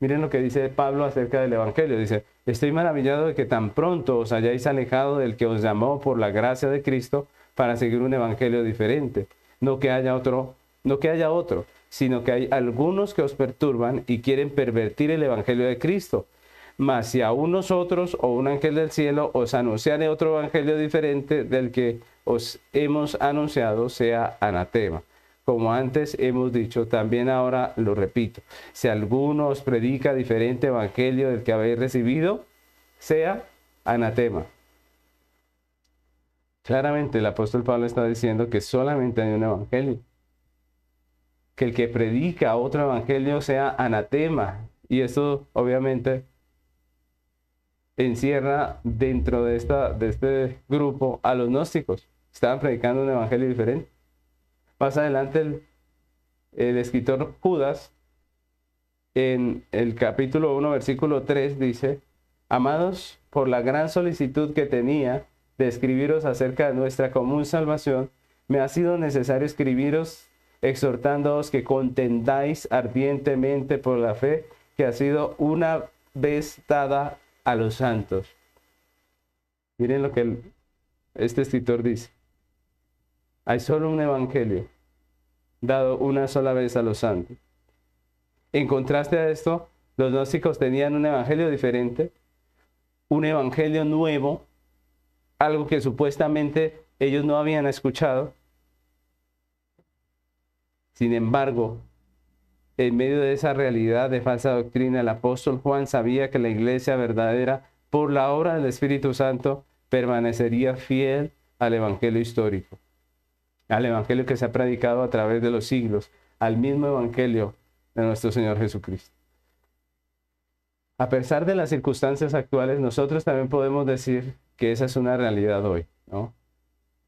miren lo que dice Pablo acerca del Evangelio, dice, estoy maravillado de que tan pronto os hayáis alejado del que os llamó por la gracia de Cristo para seguir un Evangelio diferente, no que haya otro, no que haya otro, sino que hay algunos que os perturban y quieren pervertir el Evangelio de Cristo mas si aún nosotros o un ángel del cielo os anunciare otro evangelio diferente del que os hemos anunciado, sea anatema. Como antes hemos dicho, también ahora lo repito. Si alguno os predica diferente evangelio del que habéis recibido, sea anatema. Claramente el apóstol Pablo está diciendo que solamente hay un evangelio. Que el que predica otro evangelio sea anatema. Y esto obviamente encierra dentro de, esta, de este grupo a los gnósticos. Estaban predicando un evangelio diferente. Más adelante el, el escritor Judas, en el capítulo 1, versículo 3, dice, Amados, por la gran solicitud que tenía de escribiros acerca de nuestra común salvación, me ha sido necesario escribiros exhortándoos que contendáis ardientemente por la fe que ha sido una vez dada a los santos. Miren lo que este escritor dice. Hay solo un evangelio dado una sola vez a los santos. En contraste a esto, los gnósticos tenían un evangelio diferente, un evangelio nuevo, algo que supuestamente ellos no habían escuchado. Sin embargo, en medio de esa realidad de falsa doctrina, el apóstol Juan sabía que la iglesia verdadera, por la obra del Espíritu Santo, permanecería fiel al Evangelio histórico, al Evangelio que se ha predicado a través de los siglos, al mismo Evangelio de nuestro Señor Jesucristo. A pesar de las circunstancias actuales, nosotros también podemos decir que esa es una realidad hoy, ¿no?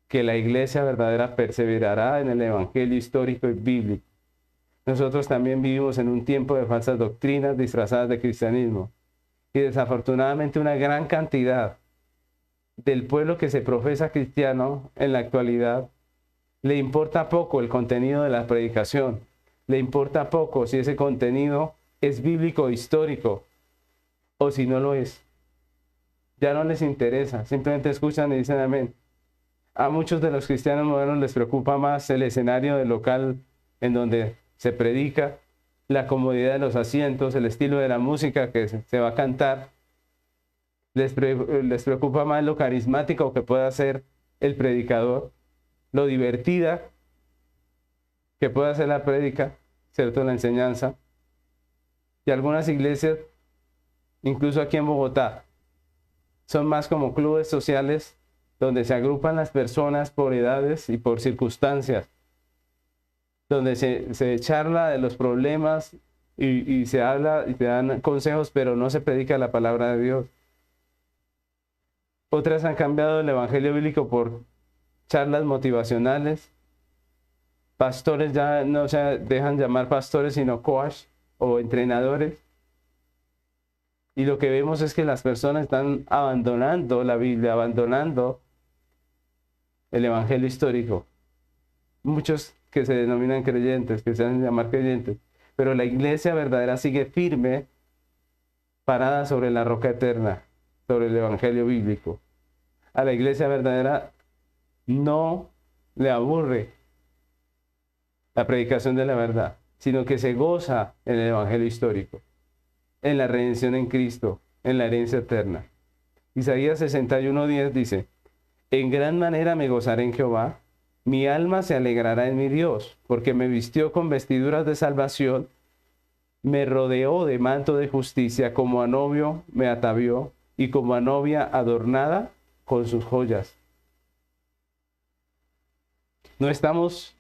Que la iglesia verdadera perseverará en el Evangelio histórico y bíblico nosotros también vivimos en un tiempo de falsas doctrinas disfrazadas de cristianismo. Y desafortunadamente una gran cantidad del pueblo que se profesa cristiano en la actualidad le importa poco el contenido de la predicación. Le importa poco si ese contenido es bíblico o histórico o si no lo es. Ya no les interesa, simplemente escuchan y dicen amén. A muchos de los cristianos modernos les preocupa más el escenario del local en donde se predica, la comodidad de los asientos, el estilo de la música que se va a cantar. Les, les preocupa más lo carismático que pueda ser el predicador, lo divertida que pueda ser la prédica, ¿cierto? La enseñanza. Y algunas iglesias, incluso aquí en Bogotá, son más como clubes sociales donde se agrupan las personas por edades y por circunstancias, donde se, charla de los problemas y, y, se habla y te dan consejos, pero no se predica la palabra de Dios. Otras han cambiado el Evangelio bíblico por charlas motivacionales. Pastores ya no se dejan llamar pastores, sino coach o entrenadores. Y lo que vemos es que las personas están abandonando la Biblia, abandonando el Evangelio histórico. Muchos que se denominan creyentes, que se hacen llamar creyentes, pero la iglesia verdadera sigue firme, parada sobre la roca eterna, sobre el Evangelio bíblico. A la iglesia verdadera no le aburre la predicación de la verdad, sino que se goza en el Evangelio histórico, en la redención en Cristo, en la herencia eterna. Isaías 61.10 dice, en gran manera me gozaré en Jehová, mi alma se alegrará en mi Dios, porque me vistió con vestiduras de salvación, me rodeó de manto de justicia, como a novio me atavió, y como a novia adornada con sus joyas. No estamos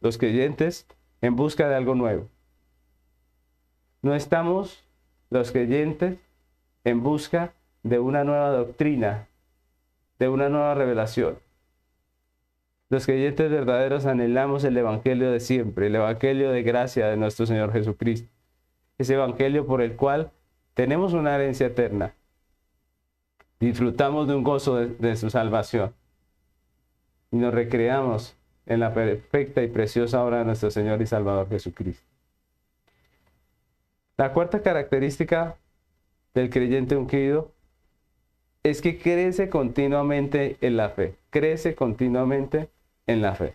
los creyentes en busca de algo nuevo. No estamos los creyentes en busca de una nueva doctrina, de una nueva revelación. Los creyentes verdaderos anhelamos el Evangelio de siempre, el Evangelio de gracia de nuestro Señor Jesucristo. Ese Evangelio por el cual tenemos una herencia eterna. Disfrutamos de un gozo de, su salvación. Y nos recreamos en la perfecta y preciosa obra de nuestro Señor y Salvador Jesucristo. La cuarta característica del creyente ungido es que crece continuamente en la fe, crece continuamente en la fe.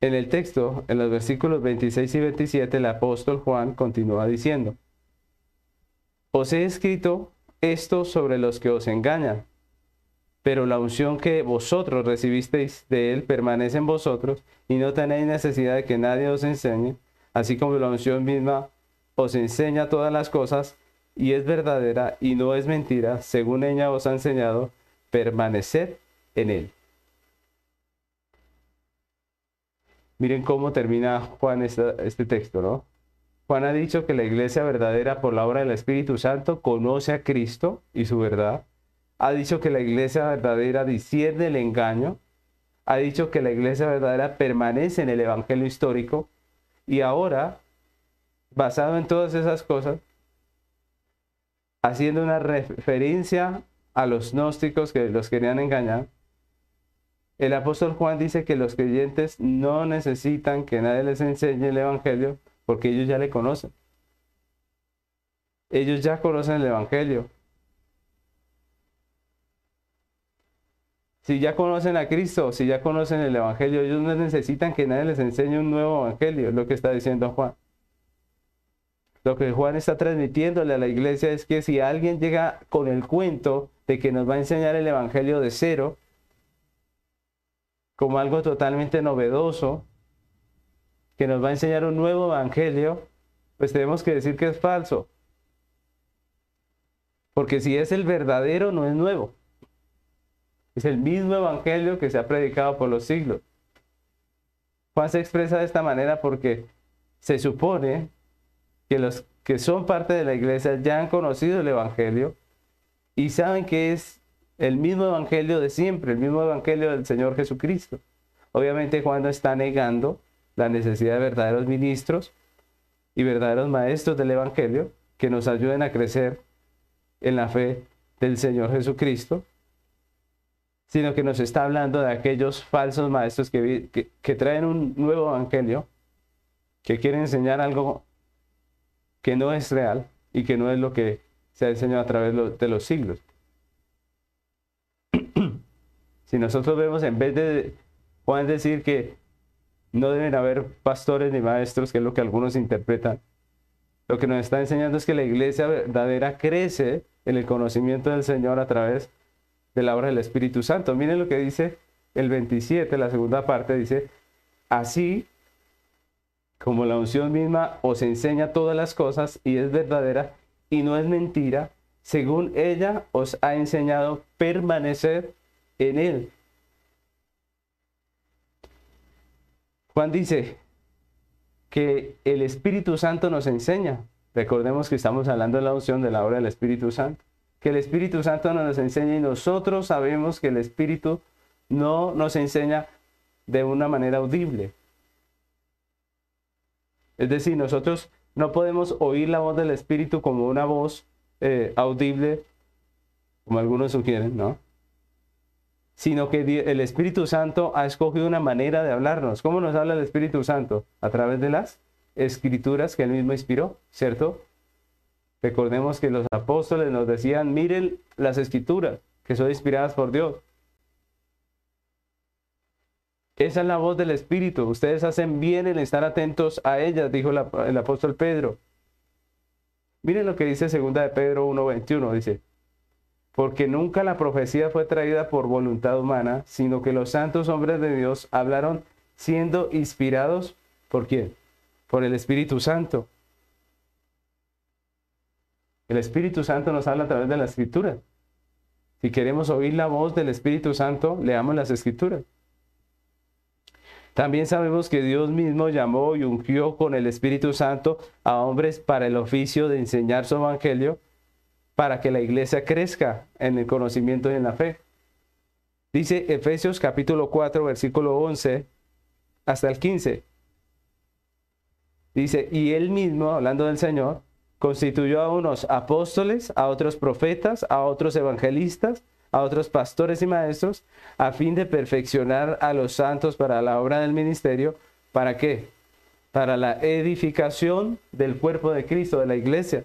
En el texto, en los versículos 26 y 27, el apóstol Juan continúa diciendo, Os he escrito esto sobre los que os engañan, pero la unción que vosotros recibisteis de él permanece en vosotros y no tenéis necesidad de que nadie os enseñe, así como la unción misma os enseña todas las cosas y es verdadera y no es mentira, según ella os ha enseñado, permaneced en él. Miren cómo termina Juan este texto, ¿no? Juan ha dicho que la iglesia verdadera por la obra del Espíritu Santo conoce a Cristo y su verdad. Ha dicho que la iglesia verdadera discierne el engaño. Ha dicho que la iglesia verdadera permanece en el Evangelio histórico. Y ahora, basado en todas esas cosas, haciendo una referencia a los gnósticos que los querían engañar, el apóstol Juan dice que los creyentes no necesitan que nadie les enseñe el Evangelio porque ellos ya le conocen. Ellos ya conocen el Evangelio. Si ya conocen a Cristo, si ya conocen el Evangelio, ellos no necesitan que nadie les enseñe un nuevo Evangelio, lo que está diciendo Juan. Lo que Juan está transmitiéndole a la iglesia es que si alguien llega con el cuento de que nos va a enseñar el Evangelio de cero, como algo totalmente novedoso, que nos va a enseñar un nuevo evangelio, pues tenemos que decir que es falso. Porque si es el verdadero, no es nuevo. Es el mismo evangelio que se ha predicado por los siglos. Juan se expresa de esta manera porque se supone que los que son parte de la iglesia ya han conocido el evangelio y saben que es el mismo evangelio de siempre, el mismo evangelio del Señor Jesucristo. Obviamente Juan no está negando la necesidad de verdaderos ministros y verdaderos maestros del evangelio que nos ayuden a crecer en la fe del Señor Jesucristo, sino que nos está hablando de aquellos falsos maestros que, que, traen un nuevo evangelio, que quieren enseñar algo que no es real y que no es lo que se ha enseñado a través de los siglos. Si nosotros vemos, en vez de Juan decir que no deben haber pastores ni maestros, que es lo que algunos interpretan, lo que nos está enseñando es que la iglesia verdadera crece en el conocimiento del Señor a través de la obra del Espíritu Santo. Miren lo que dice el 27, la segunda parte, dice, así como la unción misma os enseña todas las cosas y es verdadera y no es mentira, según ella os ha enseñado permanecer en él. Juan dice que el Espíritu Santo nos enseña. Recordemos que estamos hablando de la unción de la obra del Espíritu Santo. Que el Espíritu Santo nos enseña y nosotros sabemos que el Espíritu no nos enseña de una manera audible. Es decir, nosotros no podemos oír la voz del Espíritu como una voz eh, audible, como algunos sugieren, ¿no? Sino que el Espíritu Santo ha escogido una manera de hablarnos. ¿Cómo nos habla el Espíritu Santo? A través de las escrituras que él mismo inspiró, ¿cierto? Recordemos que los apóstoles nos decían, miren las escrituras, que son inspiradas por Dios. Esa es la voz del Espíritu. Ustedes hacen bien en estar atentos a ella, dijo el apóstol Pedro. Miren lo que dice segunda de Pedro 1.21, dice, porque nunca la profecía fue traída por voluntad humana, sino que los santos hombres de Dios hablaron siendo inspirados por quién? Por el Espíritu Santo. El Espíritu Santo nos habla a través de la Escritura. Si queremos oír la voz del Espíritu Santo, leamos las Escrituras. También sabemos que Dios mismo llamó y ungió con el Espíritu Santo a hombres para el oficio de enseñar su evangelio, para que la iglesia crezca en el conocimiento y en la fe. Dice Efesios capítulo 4, versículo 11 hasta el 15. Dice, y él mismo, hablando del Señor, constituyó a unos apóstoles, a otros profetas, a otros evangelistas, a otros pastores y maestros, a fin de perfeccionar a los santos para la obra del ministerio. ¿Para qué? Para la edificación del cuerpo de Cristo, de la iglesia,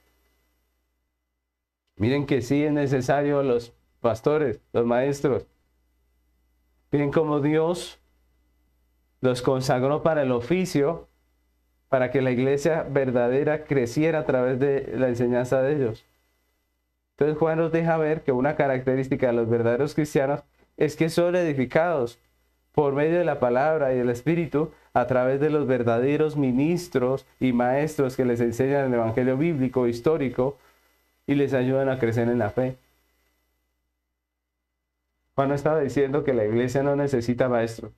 Miren que sí es necesario los pastores, los maestros. Miren cómo Dios los consagró para el oficio, para que la iglesia verdadera creciera a través de la enseñanza de ellos. Entonces Juan nos deja ver que una característica de los verdaderos cristianos es que son edificados por medio de la palabra y del Espíritu a través de los verdaderos ministros y maestros que les enseñan el Evangelio bíblico, histórico, y les ayudan a crecer en la fe. Juan estaba diciendo que la iglesia no necesita maestros.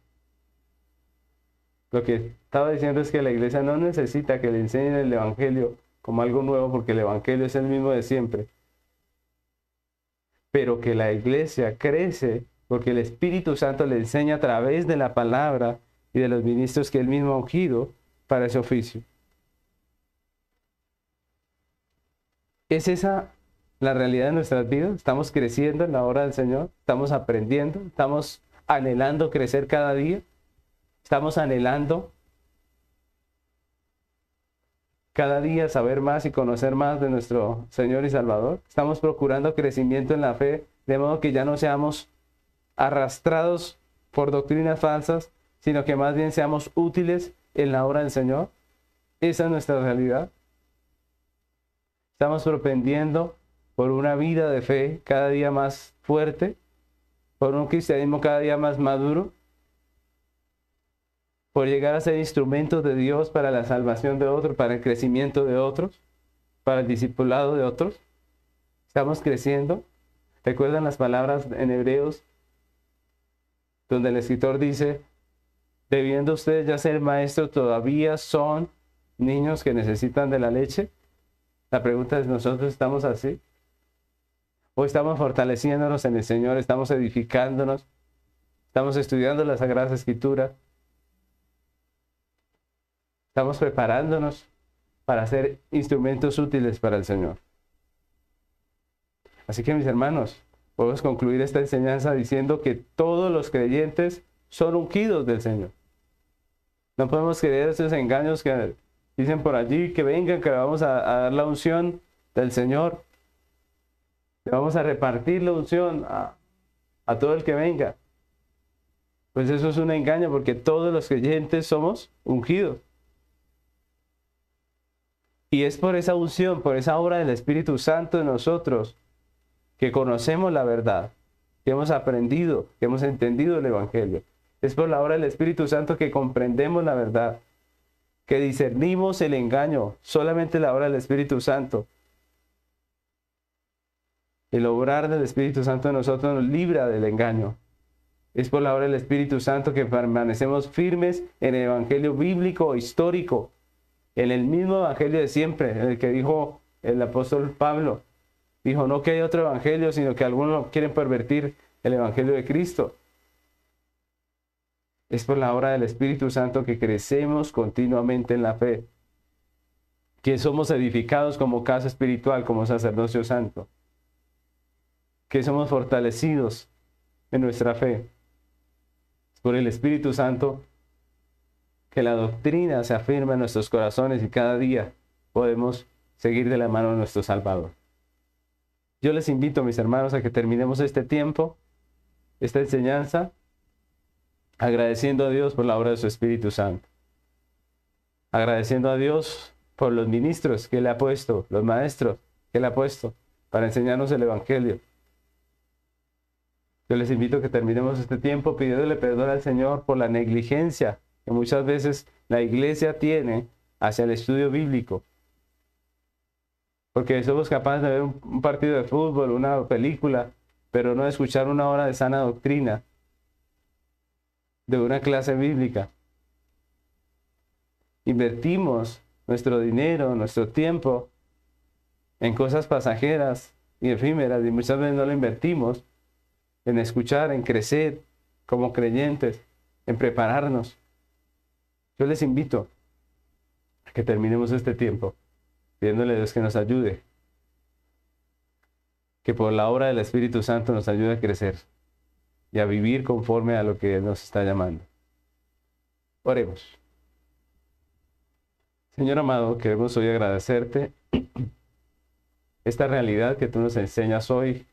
Lo que estaba diciendo es que la iglesia no necesita que le enseñen el Evangelio como algo nuevo porque el Evangelio es el mismo de siempre pero que la iglesia crece porque el Espíritu Santo le enseña a través de la palabra y de los ministros que él mismo ha ungido para ese oficio. ¿Es esa la realidad de nuestras vidas? ¿Estamos creciendo en la obra del Señor? ¿Estamos aprendiendo? ¿Estamos anhelando crecer cada día? ¿Estamos anhelando cada día saber más y conocer más de nuestro Señor y Salvador. Estamos procurando crecimiento en la fe, de modo que ya no seamos arrastrados por doctrinas falsas, sino que más bien seamos útiles en la obra del Señor. Esa es nuestra realidad. Estamos propendiendo por una vida de fe cada día más fuerte, por un cristianismo cada día más maduro, por llegar a ser instrumentos de Dios para la salvación de otros, para el crecimiento de otros, para el discipulado de otros. Estamos creciendo. ¿Recuerdan las palabras en Hebreos donde el escritor dice, debiendo ustedes ya ser maestros, todavía son niños que necesitan de la leche? La pregunta es, ¿nosotros estamos así? O estamos fortaleciéndonos en el Señor, estamos edificándonos, estamos estudiando la Sagrada Escritura, estamos preparándonos para ser instrumentos útiles para el Señor. Así que mis hermanos, podemos concluir esta enseñanza diciendo que todos los creyentes son ungidos del Señor. No podemos creer esos engaños que dicen por allí que vengan, que le vamos a, dar la unción del Señor. Le vamos a repartir la unción a, todo el que venga. Pues eso es un engaño porque todos los creyentes somos ungidos. Y es por esa unción, por esa obra del Espíritu Santo en nosotros, que conocemos la verdad, que hemos aprendido, que hemos entendido el Evangelio. Es por la obra del Espíritu Santo que comprendemos la verdad, que discernimos el engaño. Solamente la obra del Espíritu Santo. El obrar del Espíritu Santo en nosotros nos libra del engaño. Es por la obra del Espíritu Santo que permanecemos firmes en el Evangelio bíblico, histórico, en el mismo Evangelio de siempre, en el que dijo el apóstol Pablo. Dijo, no que hay otro Evangelio, sino que algunos quieren pervertir el Evangelio de Cristo. Es por la obra del Espíritu Santo que crecemos continuamente en la fe, que somos edificados como casa espiritual, como sacerdocio santo, que somos fortalecidos en nuestra fe. Es por el Espíritu Santo que la doctrina se afirma en nuestros corazones y cada día podemos seguir de la mano de nuestro Salvador. Yo les invito, mis hermanos, a que terminemos este tiempo, esta enseñanza, agradeciendo a Dios por la obra de su Espíritu Santo. Agradeciendo a Dios por los ministros que le ha puesto, los maestros que le ha puesto para enseñarnos el Evangelio. Yo les invito a que terminemos este tiempo pidiéndole perdón al Señor por la negligencia que muchas veces la iglesia tiene hacia el estudio bíblico. Porque somos capaces de ver un partido de fútbol, una película, pero no escuchar una hora de sana doctrina de una clase bíblica. Invertimos nuestro dinero, nuestro tiempo en cosas pasajeras y efímeras y muchas veces no lo invertimos en escuchar, en crecer como creyentes, en prepararnos. Yo les invito a que terminemos este tiempo pidiéndole a Dios que nos ayude, que por la obra del Espíritu Santo nos ayude a crecer y a vivir conforme a lo que nos está llamando. Oremos. Señor amado, queremos hoy agradecerte esta realidad que tú nos enseñas hoy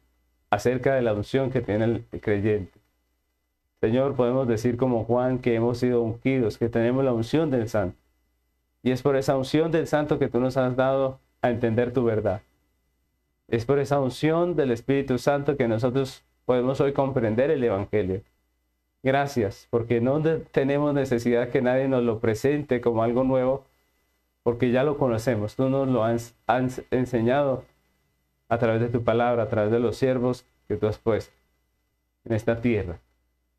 acerca de la unción que tiene el creyente. Señor, podemos decir como Juan que hemos sido ungidos, que tenemos la unción del Santo. Y es por esa unción del Santo que tú nos has dado a entender tu verdad. Es por esa unción del Espíritu Santo que nosotros podemos hoy comprender el Evangelio. Gracias, porque no tenemos necesidad que nadie nos lo presente como algo nuevo, porque ya lo conocemos. Tú nos lo has, has enseñado a través de tu palabra, a través de los siervos que tú has puesto en esta tierra.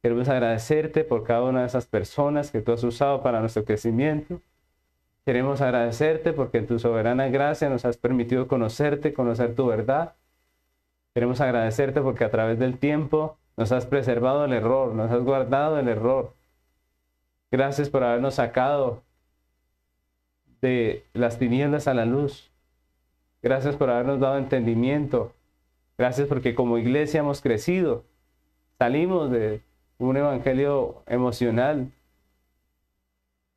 Queremos agradecerte por cada una de esas personas que tú has usado para nuestro crecimiento. Queremos agradecerte porque en tu soberana gracia nos has permitido conocerte, conocer tu verdad Queremos agradecerte porque a través del tiempo nos has preservado el error, nos has guardado el error. Gracias por habernos sacado de las tinieblas a la luz. Gracias por habernos dado entendimiento. Gracias porque como iglesia hemos crecido. Salimos de un evangelio emocional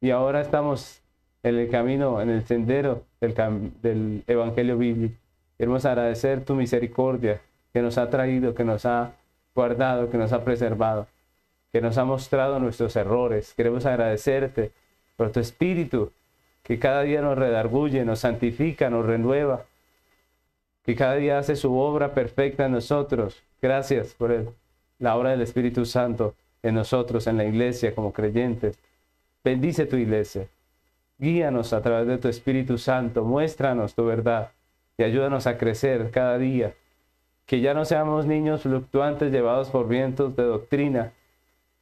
y ahora estamos en el camino, en el sendero del, del evangelio bíblico. Queremos agradecer tu misericordia que nos ha traído, que nos ha guardado, que nos ha preservado, que nos ha mostrado nuestros errores. Queremos agradecerte por tu espíritu que cada día nos redarguye, nos santifica, nos renueva, que cada día hace su obra perfecta en nosotros. Gracias por la obra del Espíritu Santo en nosotros, en la iglesia, como creyentes. Bendice tu iglesia. Guíanos a través de tu Espíritu Santo. Muéstranos tu verdad y ayúdanos a crecer cada día. Que ya no seamos niños fluctuantes llevados por vientos de doctrina,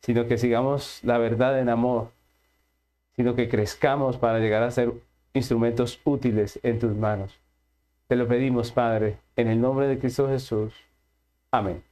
sino que sigamos la verdad en amor, sino que crezcamos para llegar a ser instrumentos útiles en tus manos. Te lo pedimos, Padre, en el nombre de Cristo Jesús. Amén.